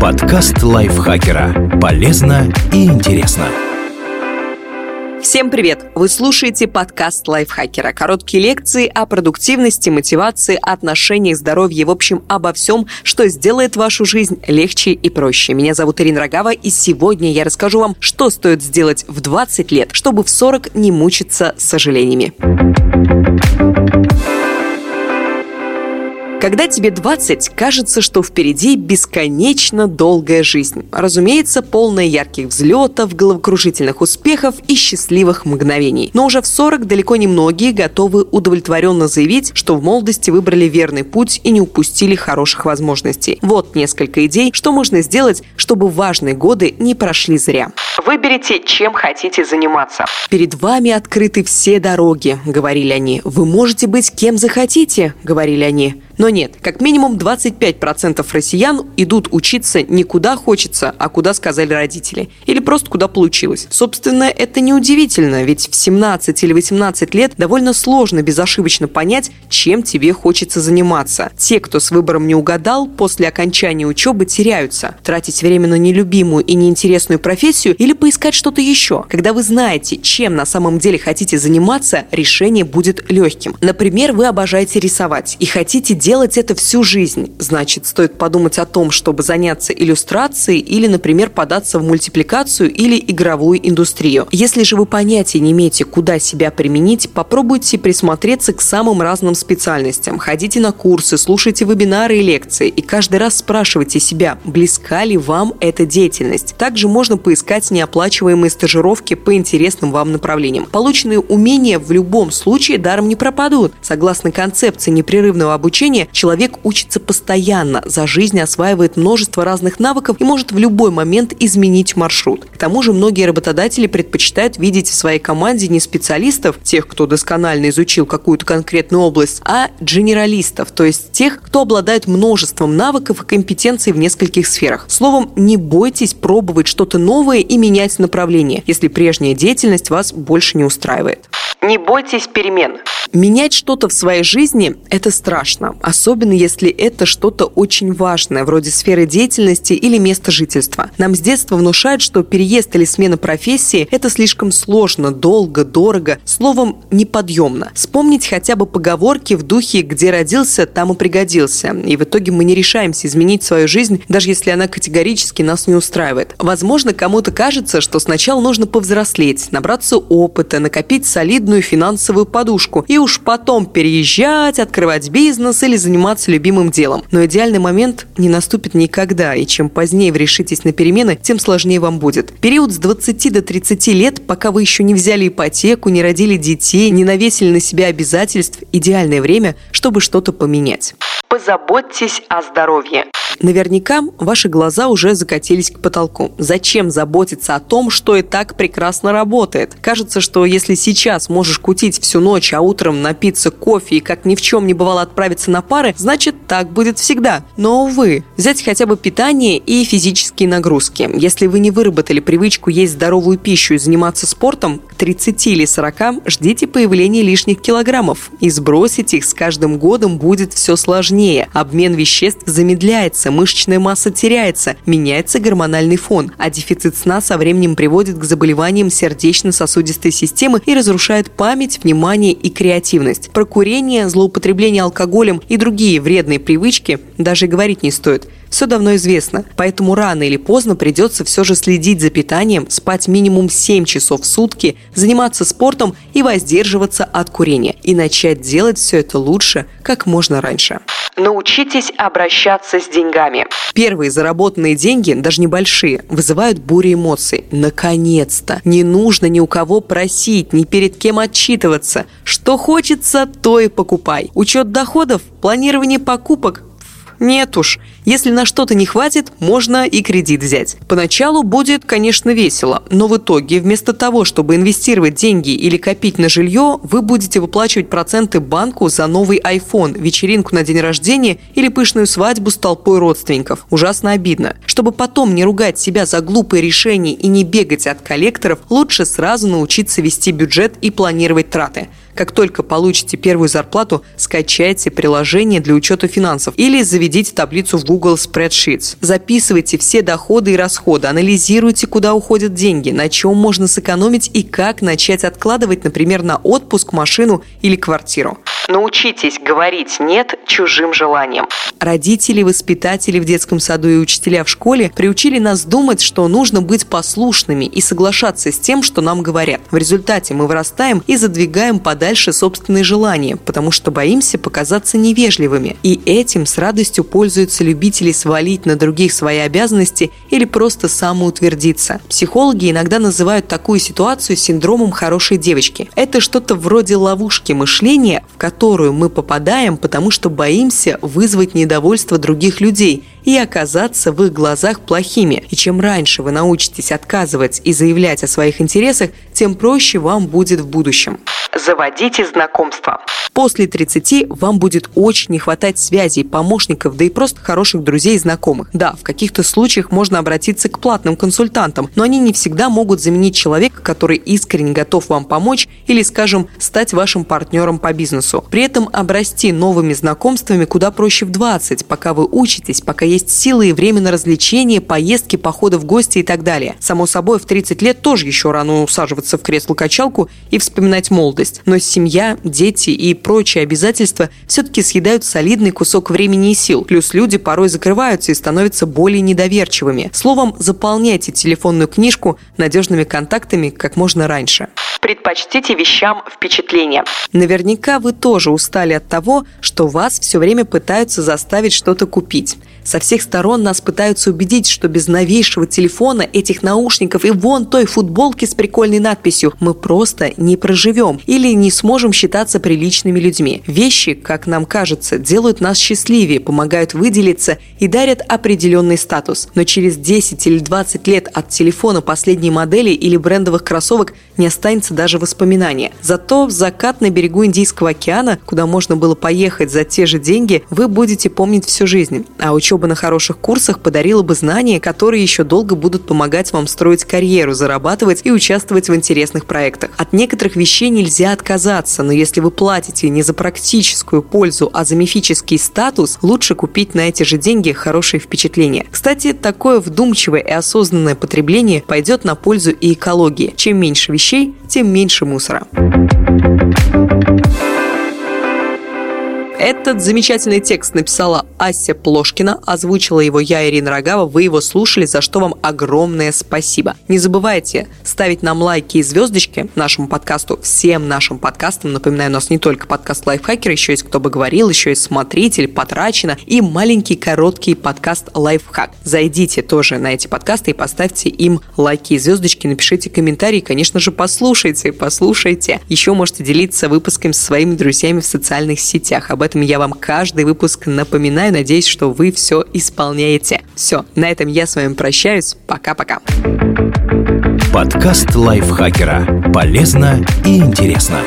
Подкаст лайфхакера. Полезно и интересно. Всем привет! Вы слушаете подкаст лайфхакера. Короткие лекции о продуктивности, мотивации, отношениях, здоровье, в общем, обо всем, что сделает вашу жизнь легче и проще. Меня зовут Ирина Рогава, и сегодня я расскажу вам, что стоит сделать в 20 лет, чтобы в 40 не мучиться сожалениями. Когда тебе 20, кажется, что впереди бесконечно долгая жизнь. Разумеется, полная ярких взлетов, головокружительных успехов и счастливых мгновений. Но уже в 40 далеко не многие готовы удовлетворенно заявить, что в молодости выбрали верный путь и не упустили хороших возможностей. Вот несколько идей, что можно сделать, чтобы важные годы не прошли зря. Выберите, чем хотите заниматься. Перед вами открыты все дороги, говорили они. Вы можете быть кем захотите, говорили они. Но нет, как минимум 25% россиян идут учиться не куда хочется, а куда сказали родители. Или просто куда получилось. Собственно, это неудивительно, ведь в 17 или 18 лет довольно сложно безошибочно понять, чем тебе хочется заниматься. Те, кто с выбором не угадал, после окончания учебы теряются. Тратить время на нелюбимую и неинтересную профессию или поискать что-то еще. Когда вы знаете, чем на самом деле хотите заниматься, решение будет легким. Например, вы обожаете рисовать и хотите делать это всю жизнь. Значит, стоит подумать о том, чтобы заняться иллюстрацией или, например, податься в мультипликацию или игровую индустрию. Если же вы понятия не имеете, куда себя применить, попробуйте присмотреться к самым разным специальностям. Ходите на курсы, слушайте вебинары и лекции. И каждый раз спрашивайте себя, близка ли вам эта деятельность. Также можно поискать неоплачиваемые стажировки по интересным вам направлениям. Полученные умения в любом случае даром не пропадут. Согласно концепции непрерывного обучения человек учится постоянно, за жизнь осваивает множество разных навыков и может в любой момент изменить маршрут. К тому же многие работодатели предпочитают видеть в своей команде не специалистов, тех, кто досконально изучил какую-то конкретную область, а генералистов, то есть тех, кто обладает множеством навыков и компетенций в нескольких сферах. Словом, не бойтесь пробовать что-то новое и менять направление, если прежняя деятельность вас больше не устраивает. Не бойтесь перемен. Менять что-то в своей жизни – это страшно, особенно если это что-то очень важное, вроде сферы деятельности или места жительства. Нам с детства внушают, что переезд или смена профессии – это слишком сложно, долго, дорого, словом, неподъемно. Вспомнить хотя бы поговорки в духе «где родился, там и пригодился». И в итоге мы не решаемся изменить свою жизнь, даже если она категорически нас не устраивает. Возможно, кому-то кажется, что сначала нужно повзрослеть, набраться опыта, накопить солидную финансовую подушку и уж потом переезжать, открывать бизнес или заниматься любимым делом. Но идеальный момент не наступит никогда, и чем позднее вы решитесь на перемены, тем сложнее вам будет. Период с 20 до 30 лет, пока вы еще не взяли ипотеку, не родили детей, не навесили на себя обязательств, идеальное время, чтобы что-то поменять. Позаботьтесь о здоровье. Наверняка ваши глаза уже закатились к потолку. Зачем заботиться о том, что и так прекрасно работает? Кажется, что если сейчас можешь кутить всю ночь, а утром напиться кофе и как ни в чем не бывало отправиться на пары, значит так будет всегда. Но, увы, взять хотя бы питание и физические нагрузки. Если вы не выработали привычку есть здоровую пищу и заниматься спортом, к 30 или 40 ждите появления лишних килограммов. И сбросить их с каждым годом будет все сложнее. Обмен веществ замедляется, снижается, мышечная масса теряется, меняется гормональный фон, а дефицит сна со временем приводит к заболеваниям сердечно-сосудистой системы и разрушает память, внимание и креативность. Про курение, злоупотребление алкоголем и другие вредные привычки даже говорить не стоит все давно известно, поэтому рано или поздно придется все же следить за питанием, спать минимум 7 часов в сутки, заниматься спортом и воздерживаться от курения. И начать делать все это лучше как можно раньше. Научитесь обращаться с деньгами. Первые заработанные деньги, даже небольшие, вызывают бурю эмоций. Наконец-то! Не нужно ни у кого просить, ни перед кем отчитываться. Что хочется, то и покупай. Учет доходов, планирование покупок нет уж. Если на что-то не хватит, можно и кредит взять. Поначалу будет, конечно, весело, но в итоге вместо того, чтобы инвестировать деньги или копить на жилье, вы будете выплачивать проценты банку за новый iPhone, вечеринку на день рождения или пышную свадьбу с толпой родственников. Ужасно обидно. Чтобы потом не ругать себя за глупые решения и не бегать от коллекторов, лучше сразу научиться вести бюджет и планировать траты. Как только получите первую зарплату, скачайте приложение для учета финансов или заведите таблицу в Google Spreadsheets. Записывайте все доходы и расходы, анализируйте, куда уходят деньги, на чем можно сэкономить и как начать откладывать, например, на отпуск, машину или квартиру. Научитесь говорить «нет» чужим желаниям. Родители, воспитатели в детском саду и учителя в школе приучили нас думать, что нужно быть послушными и соглашаться с тем, что нам говорят. В результате мы вырастаем и задвигаем подальше собственные желания, потому что боимся показаться невежливыми. И этим с радостью пользуются любители свалить на других свои обязанности или просто самоутвердиться. Психологи иногда называют такую ситуацию синдромом хорошей девочки. Это что-то вроде ловушки мышления, в которую мы попадаем, потому что боимся вызвать недовольство других людей и оказаться в их глазах плохими. И чем раньше вы научитесь отказывать и заявлять о своих интересах, тем проще вам будет в будущем. Заводите знакомства. После 30 вам будет очень не хватать связей, помощников, да и просто хороших друзей и знакомых. Да, в каких-то случаях можно обратиться к платным консультантам, но они не всегда могут заменить человека, который искренне готов вам помочь или, скажем, стать вашим партнером по бизнесу. При этом обрасти новыми знакомствами куда проще в 20, пока вы учитесь, пока есть силы и время на развлечения, поездки, походы в гости и так далее. Само собой, в 30 лет тоже еще рано усаживаться в кресло-качалку и вспоминать молодость. Но семья, дети и прочие обязательства все-таки съедают солидный кусок времени и сил. Плюс люди порой закрываются и становятся более недоверчивыми. Словом, заполняйте телефонную книжку надежными контактами как можно раньше. Предпочтите вещам впечатления. Наверняка вы тоже устали от того, что вас все время пытаются заставить что-то купить. Со всех сторон нас пытаются убедить, что без новейшего телефона, этих наушников и вон той футболки с прикольной надписью мы просто не проживем или не сможем считаться приличными людьми. Вещи, как нам кажется, делают нас счастливее, помогают выделиться и дарят определенный статус. Но через 10 или 20 лет от телефона последней модели или брендовых кроссовок не останется даже воспоминания. Зато в закат на берегу Индийского океана, куда можно было поехать за те же деньги, вы будете помнить всю жизнь. А учеба учеба на хороших курсах подарила бы знания, которые еще долго будут помогать вам строить карьеру, зарабатывать и участвовать в интересных проектах. От некоторых вещей нельзя отказаться, но если вы платите не за практическую пользу, а за мифический статус, лучше купить на эти же деньги хорошие впечатления. Кстати, такое вдумчивое и осознанное потребление пойдет на пользу и экологии. Чем меньше вещей, тем меньше мусора. Этот замечательный текст написала Ася Плошкина, озвучила его я, Ирина Рогава. Вы его слушали, за что вам огромное спасибо. Не забывайте ставить нам лайки и звездочки нашему подкасту, всем нашим подкастам. Напоминаю, у нас не только подкаст Лайфхакер, еще есть «Кто бы говорил», еще есть «Смотритель», «Потрачено» и маленький короткий подкаст Лайфхак. Зайдите тоже на эти подкасты и поставьте им лайки и звездочки, напишите комментарии, конечно же, послушайте, послушайте. Еще можете делиться выпусками со своими друзьями в социальных сетях. Об этом я вам каждый выпуск напоминаю. Надеюсь, что вы все исполняете. Все, на этом я с вами прощаюсь. Пока-пока. Подкаст лайфхакера. Полезно и интересно.